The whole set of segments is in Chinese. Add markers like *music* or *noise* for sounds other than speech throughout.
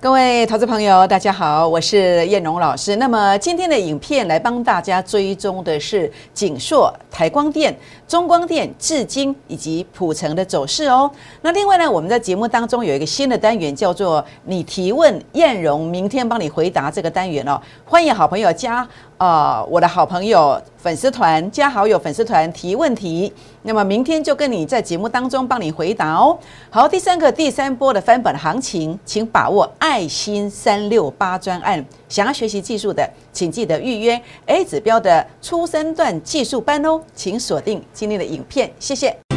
各位投资朋友，大家好，我是燕荣老师。那么今天的影片来帮大家追踪的是景硕、台光电、中光电、至今以及普成的走势哦。那另外呢，我们在节目当中有一个新的单元，叫做“你提问，燕荣明天帮你回答”这个单元哦。欢迎好朋友加。啊，我的好朋友粉丝团加好友粉丝团提问题，那么明天就跟你在节目当中帮你回答哦。好，第三个第三波的翻本行情，请把握爱心三六八专案。想要学习技术的，请记得预约 A 指标的初生段技术班哦。请锁定今天的影片，谢谢。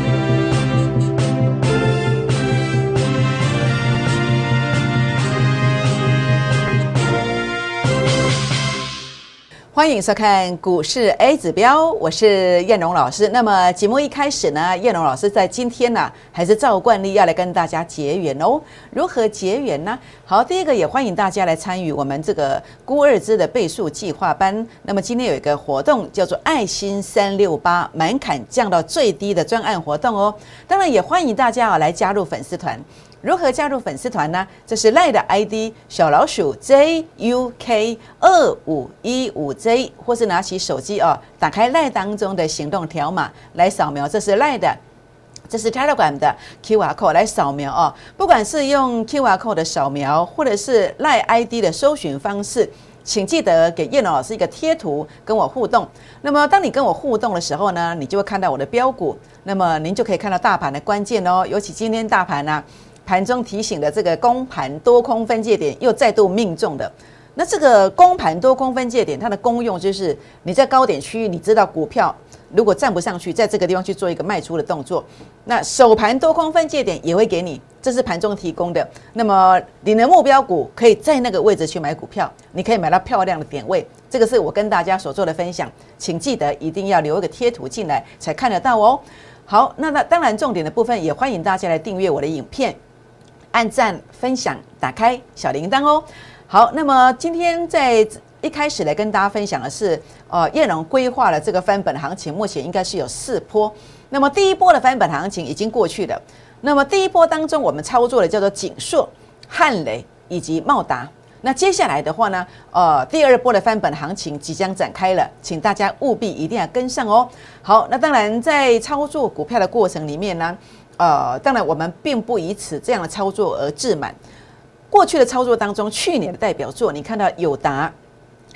欢迎收看股市 A 指标，我是燕荣老师。那么节目一开始呢，燕荣老师在今天呢，还是照惯例要来跟大家结缘哦。如何结缘呢？好，第一个也欢迎大家来参与我们这个估二支的倍数计划班。那么今天有一个活动叫做爱心三六八门槛降到最低的专案活动哦。当然也欢迎大家啊来加入粉丝团。如何加入粉丝团呢？这是赖的 ID 小老鼠 JUK 二五一五 J，或是拿起手机哦，打开赖当中的行动条码来扫描。这是赖的，这是 Telegram 的 QR code 来扫描哦。不管是用 QR code 的扫描，或者是赖 ID 的搜寻方式，请记得给叶老师一个贴图跟我互动。那么当你跟我互动的时候呢，你就会看到我的标股，那么您就可以看到大盘的关键哦。尤其今天大盘呢。盘中提醒的这个公盘多空分界点又再度命中的，那这个公盘多空分界点它的功用就是你在高点区域，你知道股票如果站不上去，在这个地方去做一个卖出的动作，那首盘多空分界点也会给你，这是盘中提供的。那么你的目标股可以在那个位置去买股票，你可以买到漂亮的点位。这个是我跟大家所做的分享，请记得一定要留一个贴图进来才看得到哦。好，那那当然重点的部分也欢迎大家来订阅我的影片。按赞、分享、打开小铃铛哦。好，那么今天在一开始来跟大家分享的是，呃，叶龙规划了这个翻本行情，目前应该是有四波。那么第一波的翻本行情已经过去了。那么第一波当中，我们操作的叫做锦硕、汉雷以及茂达。那接下来的话呢，呃，第二波的翻本行情即将展开了，请大家务必一定要跟上哦。好，那当然在操作股票的过程里面呢。呃，当然，我们并不以此这样的操作而自满。过去的操作当中，去年的代表作，你看到友达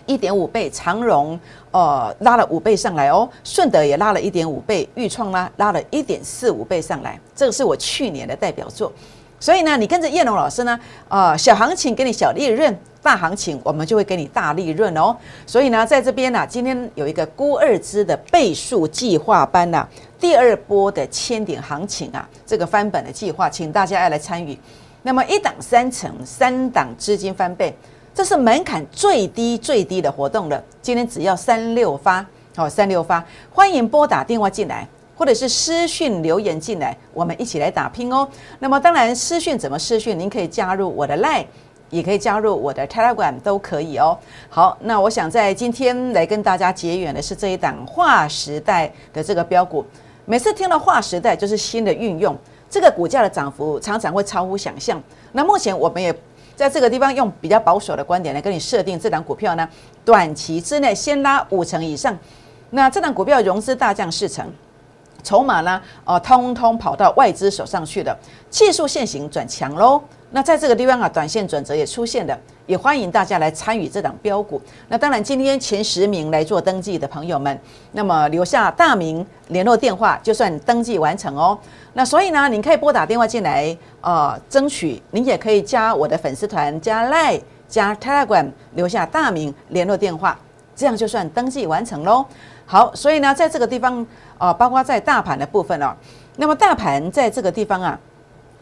一点五倍，长荣呃拉了五倍上来哦，顺德也拉了一点五倍，豫创呢拉了一点四五倍上来，这个是我去年的代表作。所以呢，你跟着叶龙老师呢，啊，小行情给你小利润，大行情我们就会给你大利润哦。所以呢，在这边呢，今天有一个估二支的倍数计划班呐，第二波的千点行情啊，这个翻本的计划，请大家要来参与。那么一档三成，三档资金翻倍，这是门槛最低最低的活动了。今天只要三六发，好，三六发，欢迎拨打电话进来。或者是私讯留言进来，我们一起来打拼哦。那么当然，私讯怎么私讯？您可以加入我的 Line，也可以加入我的 Telegram，都可以哦。好，那我想在今天来跟大家结缘的是这一档划时代的这个标股。每次听到划时代，就是新的运用，这个股价的涨幅常常会超乎想象。那目前我们也在这个地方用比较保守的观点来跟你设定这档股票呢，短期之内先拉五成以上。那这档股票融资大降四成。筹码呢？哦，通通跑到外资手上去了，技术线型转强喽。那在这个地方啊，短线转折也出现了，也欢迎大家来参与这档标股。那当然，今天前十名来做登记的朋友们，那么留下大名、联络电话，就算登记完成哦。那所以呢，您可以拨打电话进来，呃，争取您也可以加我的粉丝团，加 Line，加 Telegram，留下大名、联络电话，这样就算登记完成喽。好，所以呢，在这个地方。啊，包括在大盘的部分哦，那么大盘在这个地方啊，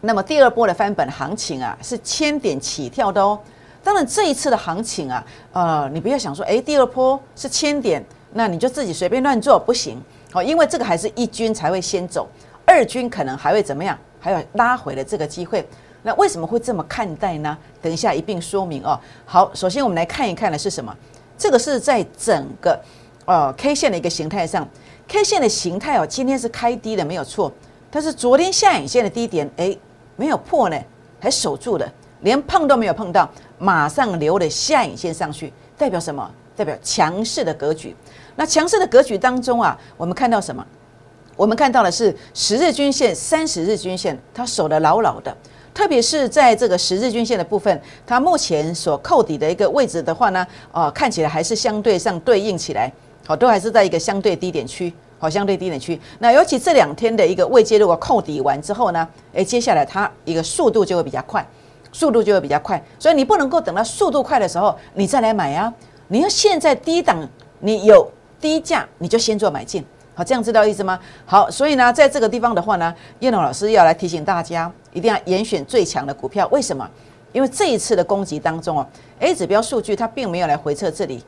那么第二波的翻本行情啊，是千点起跳的哦。当然这一次的行情啊，呃，你不要想说，哎，第二波是千点，那你就自己随便乱做不行哦，因为这个还是一军才会先走，二军可能还会怎么样，还有拉回的这个机会。那为什么会这么看待呢？等一下一并说明哦。好，首先我们来看一看的是什么？这个是在整个呃 K 线的一个形态上。K 线的形态哦，今天是开低的，没有错。但是昨天下影线的低点，哎，没有破呢，还守住了。连碰都没有碰到，马上留了下影线上去，代表什么？代表强势的格局。那强势的格局当中啊，我们看到什么？我们看到的是十日均线、三十日均线，它守得牢牢的。特别是在这个十日均线的部分，它目前所扣底的一个位置的话呢，呃，看起来还是相对上对应起来，好，都还是在一个相对低点区，好，相对低点区。那尤其这两天的一个位阶，如果扣底完之后呢，诶，接下来它一个速度就会比较快，速度就会比较快。所以你不能够等到速度快的时候你再来买啊，你要现在低档，你有低价你就先做买进。好，这样知道意思吗？好，所以呢，在这个地方的话呢，叶龙老师要来提醒大家，一定要严选最强的股票。为什么？因为这一次的攻击当中哦，A 指标数据它并没有来回测这里。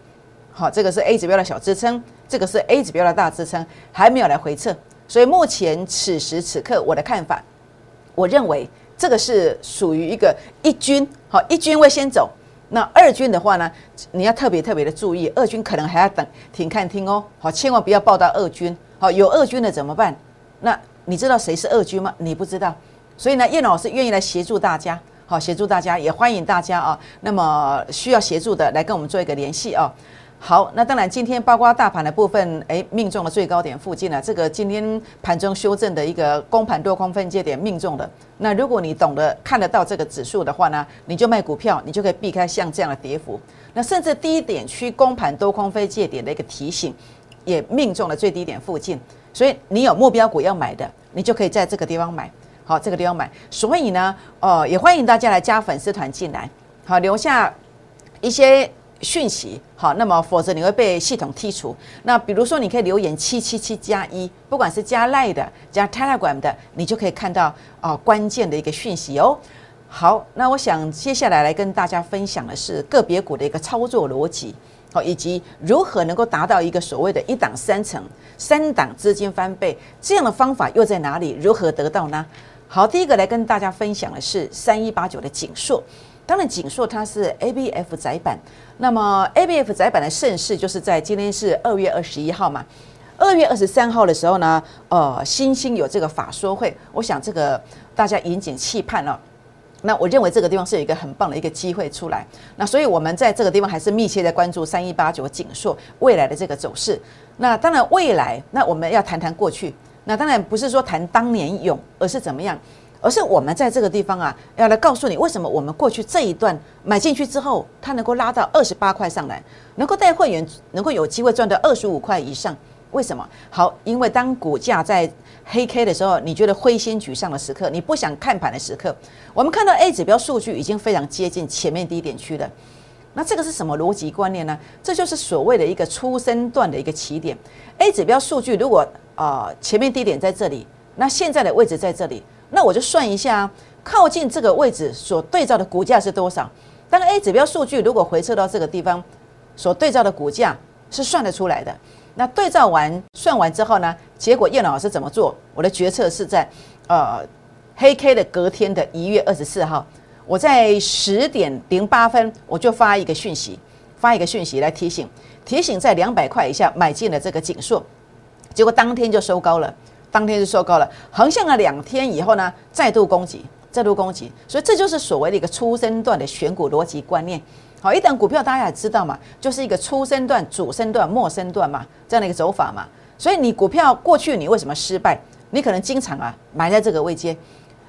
好，这个是 A 指标的小支撑，这个是 A 指标的大支撑，还没有来回测。所以目前此时此刻，我的看法，我认为这个是属于一个一军，好，一军会先走。那二军的话呢，你要特别特别的注意，二军可能还要等停看听哦，好，千万不要报到二军，好，有二军的怎么办？那你知道谁是二军吗？你不知道，所以呢，叶老师愿意来协助大家，好，协助大家，也欢迎大家啊，那么需要协助的来跟我们做一个联系啊。好，那当然，今天包括大盘的部分，哎，命中了最高点附近了。这个今天盘中修正的一个公盘多空分界点命中的。那如果你懂得看得到这个指数的话呢，你就卖股票，你就可以避开像这样的跌幅。那甚至低点区公盘多空分界点的一个提醒，也命中了最低点附近。所以你有目标股要买的，你就可以在这个地方买。好，这个地方买。所以呢，哦，也欢迎大家来加粉丝团进来，好，留下一些。讯息好，那么否则你会被系统剔除。那比如说，你可以留言七七七加一，不管是加 Line 的、加 Telegram 的，你就可以看到啊关键的一个讯息哦。好，那我想接下来来跟大家分享的是个别股的一个操作逻辑，好，以及如何能够达到一个所谓的一档三成、三档资金翻倍这样的方法又在哪里？如何得到呢？好，第一个来跟大家分享的是三一八九的锦硕。当然，锦硕它是 ABF 窄板，那么 ABF 窄板的盛世就是在今天是二月二十一号嘛，二月二十三号的时候呢，呃，新兴有这个法说会，我想这个大家引颈期盼了。那我认为这个地方是有一个很棒的一个机会出来，那所以我们在这个地方还是密切在关注三一八九锦硕未来的这个走势。那当然未来，那我们要谈谈过去，那当然不是说谈当年勇，而是怎么样。而是我们在这个地方啊，要来告诉你为什么我们过去这一段买进去之后，它能够拉到二十八块上来，能够带会员能够有机会赚到二十五块以上。为什么？好，因为当股价在黑 K 的时候，你觉得灰心沮丧的时刻，你不想看盘的时刻，我们看到 A 指标数据已经非常接近前面低点区了。那这个是什么逻辑观念呢？这就是所谓的一个出生段的一个起点。A 指标数据如果啊前面低点在这里，那现在的位置在这里。那我就算一下，靠近这个位置所对照的股价是多少？当 A 指标数据如果回撤到这个地方，所对照的股价是算得出来的。那对照完算完之后呢？结果叶老师怎么做？我的决策是在呃黑 K 的隔天的一月二十四号，我在十点零八分我就发一个讯息，发一个讯息来提醒，提醒在两百块以下买进了这个锦硕，结果当天就收高了。当天就收高了，横向了两天以后呢，再度攻击，再度攻击，所以这就是所谓的一个初升段的选股逻辑观念。好，一档股票大家也知道嘛，就是一个初升段、主升段、末升段嘛，这样的一个走法嘛。所以你股票过去你为什么失败？你可能经常啊买在这个位阶，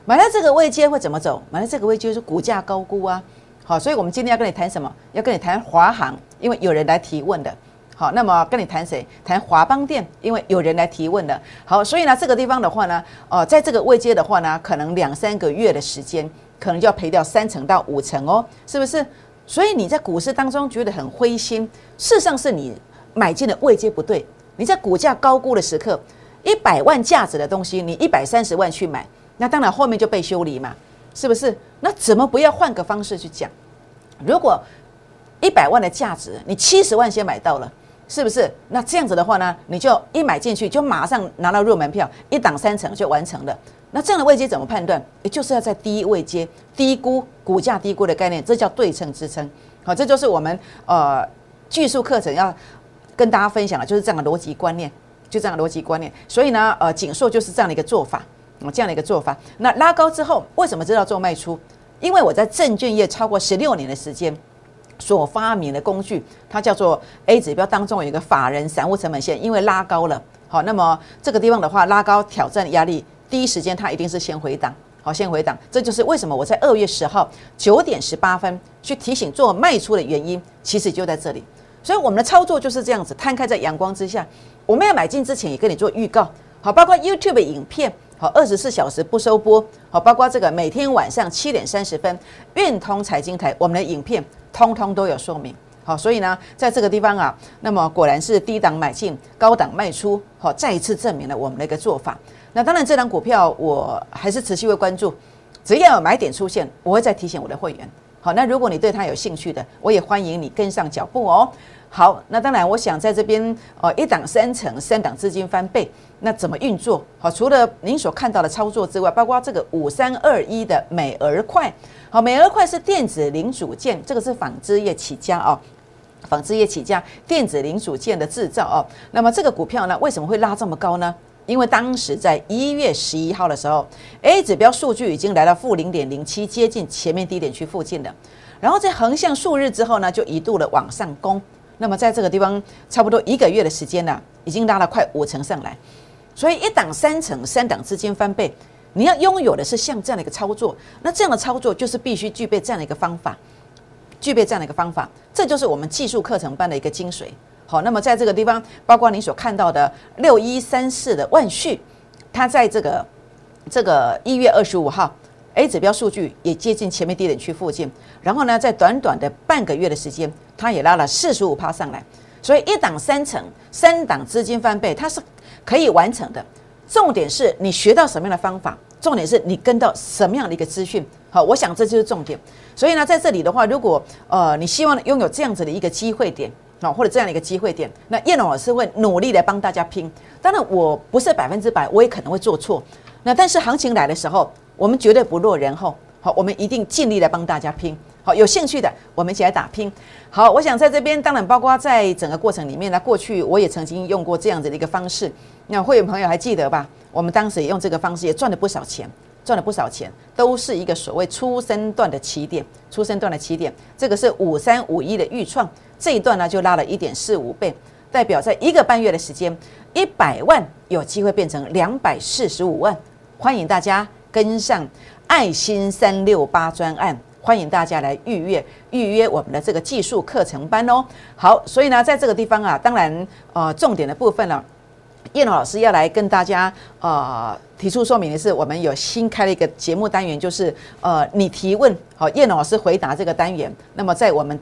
买在这个位阶会怎么走？买在这个位阶是股价高估啊。好，所以我们今天要跟你谈什么？要跟你谈华航，因为有人来提问的。好，那么跟你谈谁？谈华邦店，因为有人来提问的。好，所以呢，这个地方的话呢，哦，在这个位阶的话呢，可能两三个月的时间，可能就要赔掉三成到五成哦，是不是？所以你在股市当中觉得很灰心，事实上是你买进的位阶不对。你在股价高估的时刻，一百万价值的东西，你一百三十万去买，那当然后面就被修理嘛，是不是？那怎么不要换个方式去讲？如果一百万的价值，你七十万先买到了。是不是？那这样子的话呢，你就一买进去就马上拿到入门票，一档三成就完成了。那这样的位阶怎么判断？也就是要在低位阶低估股价低估的概念，这叫对称支撑。好，这就是我们呃技术课程要跟大家分享的，就是这样的逻辑观念，就这样的逻辑观念。所以呢，呃，锦硕就是这样的一个做法，这样的一个做法。那拉高之后，为什么知道做卖出？因为我在证券业超过十六年的时间。所发明的工具，它叫做 A 指标当中有一个法人散户成本线，因为拉高了，好，那么这个地方的话拉高挑战压力，第一时间它一定是先回档，好，先回档，这就是为什么我在二月十号九点十八分去提醒做卖出的原因，其实就在这里。所以我们的操作就是这样子，摊开在阳光之下，我们要买进之前也跟你做预告，好，包括 YouTube 影片。好，二十四小时不收播。好，包括这个每天晚上七点三十分，运通财经台我们的影片通通都有说明。好，所以呢，在这个地方啊，那么果然是低档买进，高档卖出。好，再一次证明了我们的一个做法。那当然，这张股票我还是持续会关注，只要有买点出现，我会再提醒我的会员。好，那如果你对它有兴趣的，我也欢迎你跟上脚步哦。好，那当然，我想在这边呃，一档三成，三档资金翻倍。那怎么运作？好，除了您所看到的操作之外，包括这个五三二一的美而快，好，美而快是电子零组件，这个是纺织业起家哦，纺织业起家，电子零组件的制造哦。那么这个股票呢，为什么会拉这么高呢？因为当时在一月十一号的时候，A 指标数据已经来到负零点零七，接近前面低点区附近了。然后在横向数日之后呢，就一度的往上攻。那么在这个地方，差不多一个月的时间呢，已经拉了快五成上来。所以一档三成，三档之间翻倍，你要拥有的是像这样的一个操作，那这样的操作就是必须具备这样的一个方法，具备这样的一个方法，这就是我们技术课程班的一个精髓。好，那么在这个地方，包括你所看到的六一三四的万旭，它在这个这个一月二十五号，A 指标数据也接近前面低点区附近，然后呢，在短短的半个月的时间，它也拉了四十五趴上来。所以一档三成，三档资金翻倍，它是可以完成的。重点是你学到什么样的方法，重点是你跟到什么样的一个资讯。好，我想这就是重点。所以呢，在这里的话，如果呃你希望拥有这样子的一个机会点啊，或者这样的一个机会点，那叶龙老师会努力来帮大家拼。当然，我不是百分之百，我也可能会做错。那但是行情来的时候，我们绝对不落人后。好，我们一定尽力来帮大家拼。好，有兴趣的，我们一起来打拼。好，我想在这边，当然包括在整个过程里面呢，过去我也曾经用过这样子的一个方式。那会员朋友还记得吧？我们当时也用这个方式，也赚了不少钱，赚了不少钱，都是一个所谓初生段的起点，初生段的起点。这个是五三五一的预创，这一段呢就拉了一点四五倍，代表在一个半月的时间，一百万有机会变成两百四十五万。欢迎大家跟上爱心三六八专案。欢迎大家来预约预约我们的这个技术课程班哦。好，所以呢，在这个地方啊，当然呃，重点的部分呢，叶龙老师要来跟大家呃提出说明的是，我们有新开了一个节目单元，就是呃你提问，好，叶龙老师回答这个单元。那么在我们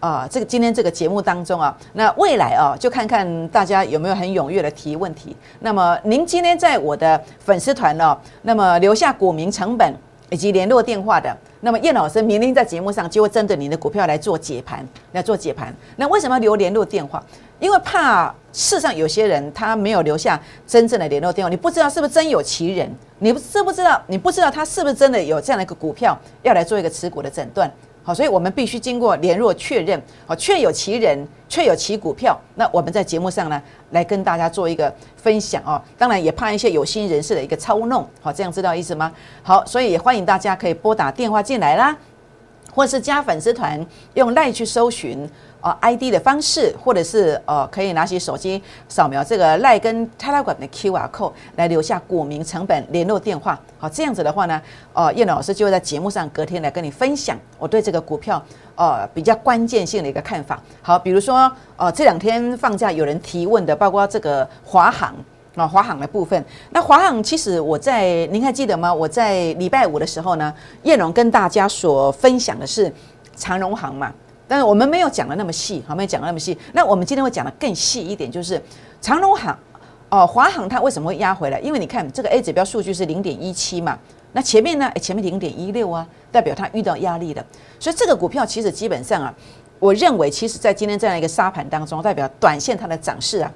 啊这个今天这个节目当中啊，那未来啊就看看大家有没有很踊跃的提问题。那么您今天在我的粉丝团哦，那么留下股民成本以及联络电话的。那么叶老师明天在节目上就会针对你的股票来做解盘，来做解盘。那为什么要留联络电话？因为怕世上有些人他没有留下真正的联络电话，你不知道是不是真有其人，你不知不知道？你不知道他是不是真的有这样的一个股票要来做一个持股的诊断。好，所以我们必须经过联络确认，好，确有其人，确有其股票。那我们在节目上呢，来跟大家做一个分享哦。当然也怕一些有心人士的一个操弄，好，这样知道意思吗？好，所以也欢迎大家可以拨打电话进来啦，或是加粉丝团，用赖去搜寻。啊，ID 的方式，或者是呃，可以拿起手机扫描这个赖跟泰拉管的 QR code 来留下股民成本联络电话。好，这样子的话呢，呃，叶老师就会在节目上隔天来跟你分享我对这个股票呃比较关键性的一个看法。好，比如说呃这两天放假有人提问的，包括这个华航那，华航的部分。那华航其实我在您还记得吗？我在礼拜五的时候呢，叶龙跟大家所分享的是长荣航嘛。但是我们没有讲的那么细，好，没有讲的那么细。那我们今天会讲的更细一点，就是长荣航，哦，华航它为什么会压回来？因为你看这个 A 指标数据是零点一七嘛，那前面呢？前面零点一六啊，代表它遇到压力了。所以这个股票其实基本上啊，我认为其实在今天这样一个沙盘当中，代表短线它的涨势啊，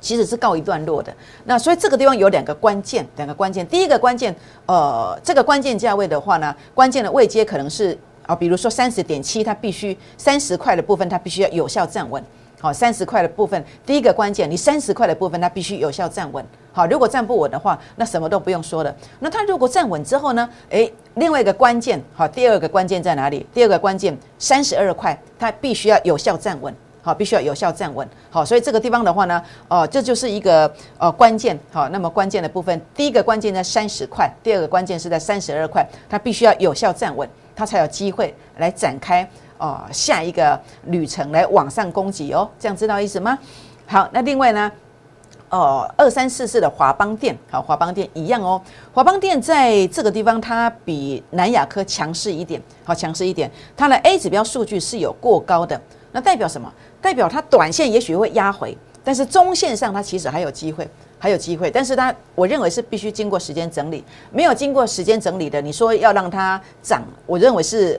其实是告一段落的。那所以这个地方有两个关键，两个关键。第一个关键，呃，这个关键价位的话呢，关键的位阶可能是。啊，比如说三十点七，它必须三十块的部分，它必须要有效站稳。好，三十块的部分，第一个关键，你三十块的部分它必须有效站稳。好，如果站不稳的话，那什么都不用说了。那它如果站稳之后呢？诶，另外一个关键，好，第二个关键在哪里？第二个关键，三十二块，它必须要有效站稳。好，必须要有效站稳。好，所以这个地方的话呢，哦，这就是一个呃关键。好，那么关键的部分，第一个关键在三十块，第二个关键是在三十二块，它必须要有效站稳，它才有机会来展开哦下一个旅程来往上攻击哦。这样知道意思吗？好，那另外呢，哦，二三四四的华邦电，好，华邦电一样哦。华邦电在这个地方它比南亚科强势一点，好，强势一点，它的 A 指标数据是有过高的，那代表什么？代表它短线也许会压回，但是中线上它其实还有机会，还有机会。但是它，我认为是必须经过时间整理，没有经过时间整理的，你说要让它涨，我认为是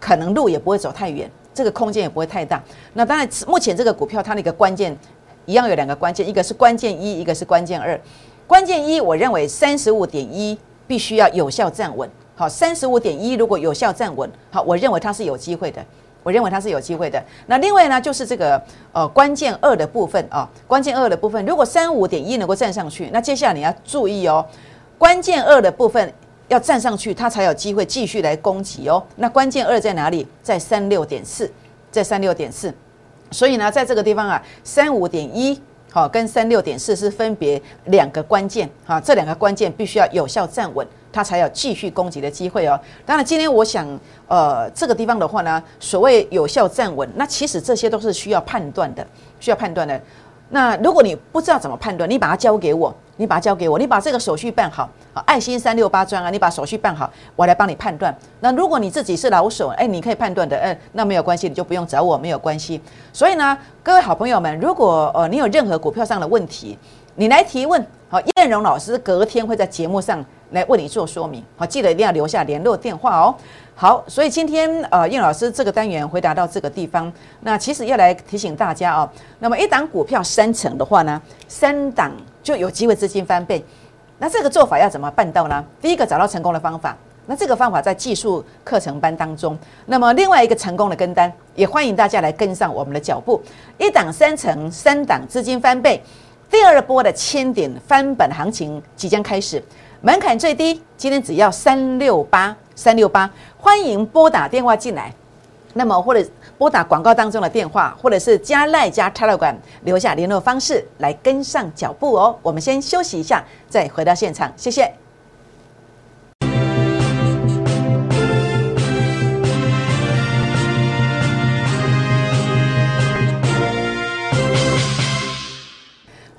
可能路也不会走太远，这个空间也不会太大。那当然，目前这个股票它的一个关键一样有两个关键，一个是关键一，一个是关键二。关键一，我认为三十五点一必须要有效站稳。好，三十五点一如果有效站稳，好，我认为它是有机会的。我认为它是有机会的。那另外呢，就是这个呃关键二的部分啊，关键二的部分，如果三五点一能够站上去，那接下来你要注意哦，关键二的部分要站上去，它才有机会继续来攻击哦。那关键二在哪里？在三六点四，在三六点四。所以呢，在这个地方啊，三五点一好跟三六点四是分别两个关键哈，这两个关键必须要有效站稳。它才有继续攻击的机会哦。当然，今天我想，呃，这个地方的话呢，所谓有效站稳，那其实这些都是需要判断的，需要判断的。那如果你不知道怎么判断，你把它交给我，你把它交给我，你把这个手续办好，爱心三六八专啊，你把手续办好，我来帮你判断。那如果你自己是老手，哎，你可以判断的，嗯，那没有关系，你就不用找我，没有关系。所以呢，各位好朋友们，如果呃你有任何股票上的问题，你来提问，好，燕荣老师隔天会在节目上。来为你做说明，好，记得一定要留下联络电话哦。好，所以今天呃，叶老师这个单元回答到这个地方，那其实要来提醒大家哦。那么一档股票三成的话呢，三档就有机会资金翻倍。那这个做法要怎么办到呢？第一个找到成功的方法，那这个方法在技术课程班当中。那么另外一个成功的跟单，也欢迎大家来跟上我们的脚步。一档三成，三档资金翻倍，第二波的千点翻本行情即将开始。门槛最低，今天只要三六八三六八，欢迎拨打电话进来，那么或者拨打广告当中的电话，或者是加赖加 Telegram 留下联络方式来跟上脚步哦。我们先休息一下，再回到现场，谢谢。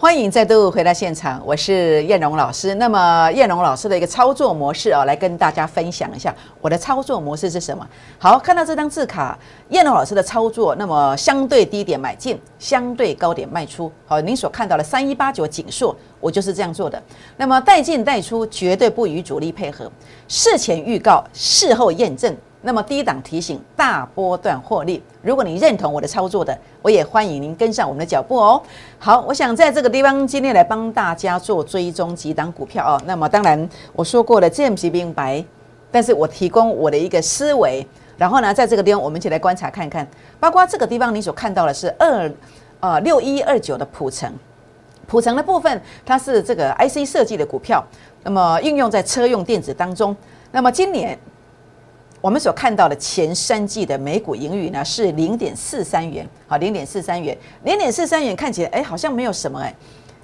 欢迎再度回到现场，我是燕荣老师。那么燕荣老师的一个操作模式啊，来跟大家分享一下我的操作模式是什么。好，看到这张字卡，燕荣老师的操作，那么相对低点买进，相对高点卖出。好，您所看到的三一八九锦硕，我就是这样做的。那么带进带出，绝对不与主力配合。事前预告，事后验证。那么低档提醒，大波段获利。如果你认同我的操作的，我也欢迎您跟上我们的脚步哦。好，我想在这个地方今天来帮大家做追踪几档股票哦。那么当然我说过了，这不明白，但是我提供我的一个思维。然后呢，在这个地方我们一起来观察看看，包括这个地方你所看到的是二呃六一二九的普成，普成的部分它是这个 IC 设计的股票，那么应用在车用电子当中。那么今年。我们所看到的前三季的每股盈余呢是零点四三元，好，零点四三元，零点四三元看起来哎好像没有什么哎，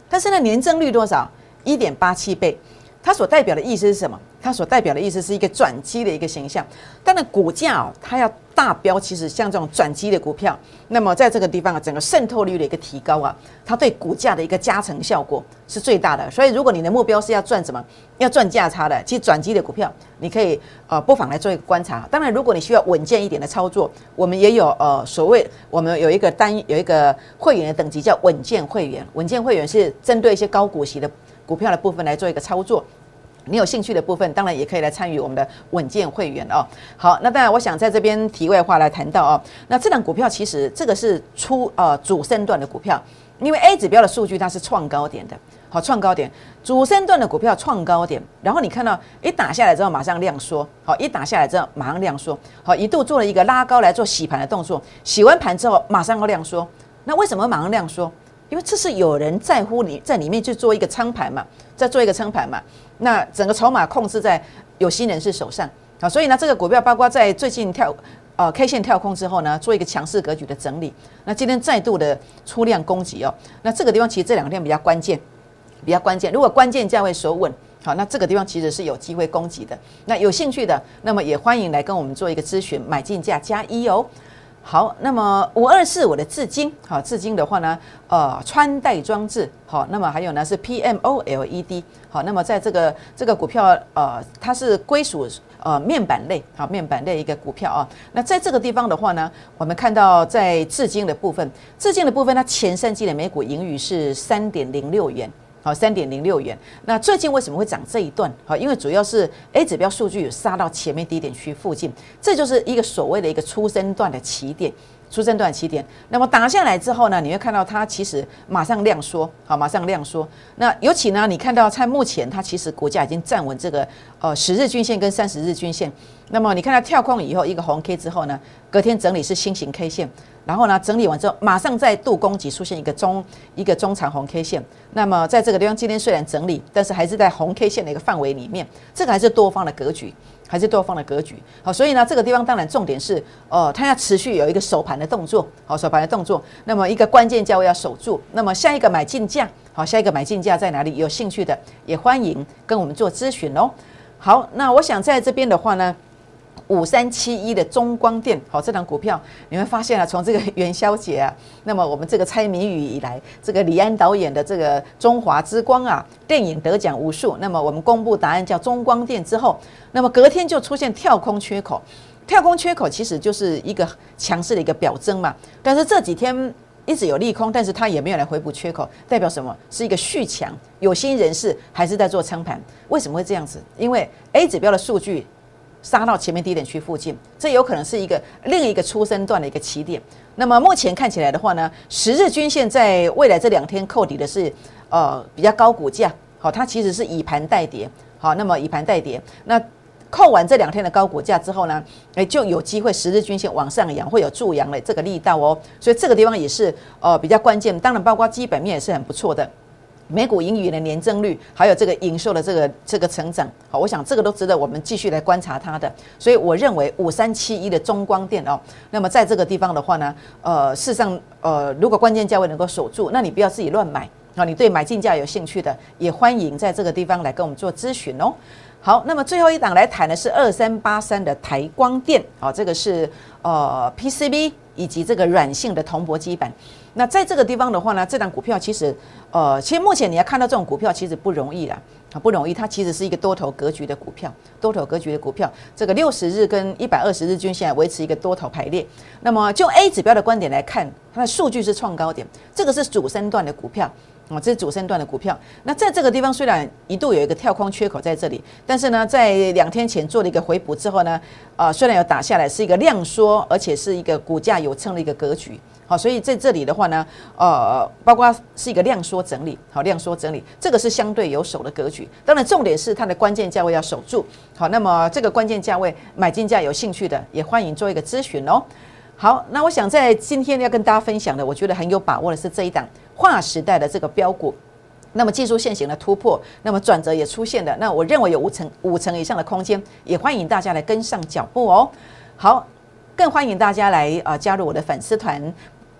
但是呢年增率多少？一点八七倍，它所代表的意思是什么？它所代表的意思是一个转机的一个形象，但那股价哦，它要大标，其实像这种转机的股票，那么在这个地方啊，整个渗透率的一个提高啊，它对股价的一个加成效果是最大的。所以，如果你的目标是要赚什么，要赚价差的，其实转机的股票，你可以呃不妨来做一个观察。当然，如果你需要稳健一点的操作，我们也有呃所谓我们有一个单有一个会员的等级叫稳健会员，稳健会员是针对一些高股息的股票的部分来做一个操作。你有兴趣的部分，当然也可以来参与我们的稳健会员哦。好，那当然，我想在这边题外话来谈到哦，那这档股票其实这个是出呃主升段的股票，因为 A 指标的数据它是创高点的，好创高点，主升段的股票创高点，然后你看到一打下来之后马上量缩，好一打下来之后马上量缩，好一度做了一个拉高来做洗盘的动作，洗完盘之后马上要量缩。那为什么马上量缩？因为这是有人在乎你在里面去做一个仓盘嘛，在做一个仓盘嘛。那整个筹码控制在有心人士手上啊，所以呢，这个股票包括在最近跳呃 K 线跳空之后呢，做一个强势格局的整理。那今天再度的出量攻击哦，那这个地方其实这两天比较关键，比较关键。如果关键价位守稳，好，那这个地方其实是有机会攻击的。那有兴趣的，那么也欢迎来跟我们做一个咨询，买进价加一哦。好，那么五二四我的至今，好，至今的话呢，呃，穿戴装置，好，那么还有呢是 PMOLED，好，那么在这个这个股票，呃，它是归属呃面板类，好，面板类一个股票啊。那在这个地方的话呢，我们看到在至今的部分，至今的部分，它前三季的每股盈余是三点零六元。三点零六元。那最近为什么会涨这一段？好，因为主要是 A 指标数据有杀到前面低点区附近，这就是一个所谓的一个出生段的起点。出生段起点，那么打下来之后呢，你会看到它其实马上量缩，好，马上量缩。那尤其呢，你看到在目前它其实股价已经站稳这个呃十日均线跟三十日均线。那么你看它跳空以后一个红 K 之后呢，隔天整理是新型 K 线。然后呢，整理完之后，马上再度攻击，出现一个中一个中长红 K 线。那么在这个地方，今天虽然整理，但是还是在红 K 线的一个范围里面，这个还是多方的格局，还是多方的格局。好，所以呢，这个地方当然重点是，呃，它要持续有一个守盘的动作，好，守盘的动作。那么一个关键价位要守住。那么下一个买进价，好，下一个买进价在哪里？有兴趣的也欢迎跟我们做咨询哦。好，那我想在这边的话呢。五三七一的中光电，好，这档股票你会发现啊，从这个 *laughs* 元宵节啊，那么我们这个猜谜语以来，这个李安导演的这个《中华之光》啊，电影得奖无数。那么我们公布答案叫中光电之后，那么隔天就出现跳空缺口，跳空缺口其实就是一个强势的一个表征嘛。但是这几天一直有利空，但是它也没有来回补缺口，代表什么？是一个续强，有心人士还是在做仓盘？为什么会这样子？因为 A 指标的数据。杀到前面低点区附近，这有可能是一个另一个出生段的一个起点。那么目前看起来的话呢，十日均线在未来这两天扣底的是呃比较高股价，好，它其实是以盘带跌，好，那么以盘带跌，那扣完这两天的高股价之后呢，哎就有机会十日均线往上扬，会有助阳的这个力道哦，所以这个地方也是呃比较关键，当然包括基本面也是很不错的。美股盈余的年增率，还有这个营收的这个这个成长，好，我想这个都值得我们继续来观察它的。所以我认为五三七一的中光电哦，那么在这个地方的话呢，呃，事实上，呃，如果关键价位能够守住，那你不要自己乱买啊。你对买进价有兴趣的，也欢迎在这个地方来跟我们做咨询哦。好，那么最后一档来谈的是二三八三的台光电，啊，这个是呃 PCB 以及这个软性的铜箔基板。那在这个地方的话呢，这档股票其实，呃，其实目前你要看到这种股票其实不容易啦，啊，不容易，它其实是一个多头格局的股票，多头格局的股票，这个六十日跟一百二十日均线维持一个多头排列。那么就 A 指标的观点来看，它的数据是创高点，这个是主升段的股票，啊，这是主升段的股票。那在这个地方虽然一度有一个跳空缺口在这里，但是呢，在两天前做了一个回补之后呢，呃，虽然有打下来，是一个量缩，而且是一个股价有撑的一个格局。好，所以在这里的话呢，呃，包括是一个量缩整理，好，量缩整理，这个是相对有守的格局。当然，重点是它的关键价位要守住。好，那么这个关键价位买进价有兴趣的，也欢迎做一个咨询哦。好，那我想在今天要跟大家分享的，我觉得很有把握的是这一档划时代的这个标股。那么技术线型的突破，那么转折也出现了。那我认为有五成五成以上的空间，也欢迎大家来跟上脚步哦。好，更欢迎大家来啊加入我的粉丝团。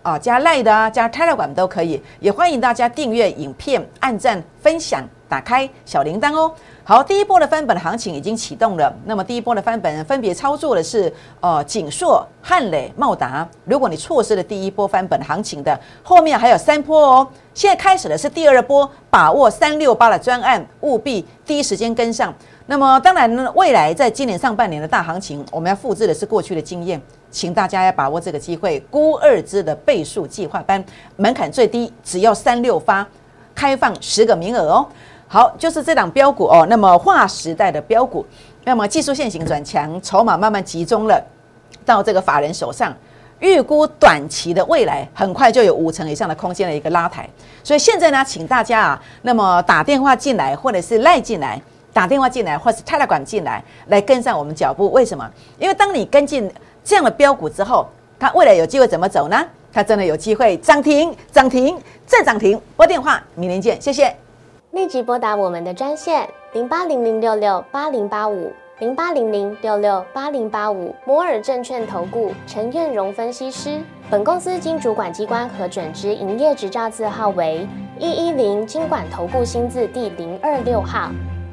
啊，加 Line 的啊，加 Telegram 都可以，也欢迎大家订阅影片、按赞、分享、打开小铃铛哦。好，第一波的翻本行情已经启动了。那么第一波的翻本分别操作的是呃锦硕、汉磊、茂达。如果你错失了第一波翻本行情的，后面还有三波哦。现在开始的是第二波，把握三六八的专案，务必第一时间跟上。那么当然呢，未来在今年上半年的大行情，我们要复制的是过去的经验。请大家要把握这个机会，估二支的倍数计划班门槛最低，只要三六发，开放十个名额哦。好，就是这档标股哦。那么划时代的标股，那么技术线型转强，筹码慢慢集中了到这个法人手上，预估短期的未来很快就有五成以上的空间的一个拉抬。所以现在呢，请大家啊，那么打电话进来，或者是赖进来，打电话进来，或是泰来管进来，来跟上我们脚步。为什么？因为当你跟进。这样的标股之后，它未来有机会怎么走呢？它真的有机会涨停、涨停再涨停。拨电话，明天见，谢谢。立即拨打我们的专线零八零零六六八零八五零八零零六六八零八五摩尔证券投顾陈彦荣分析师。本公司经主管机关核准之营业执照字号为一一零金管投顾新字第零二六号。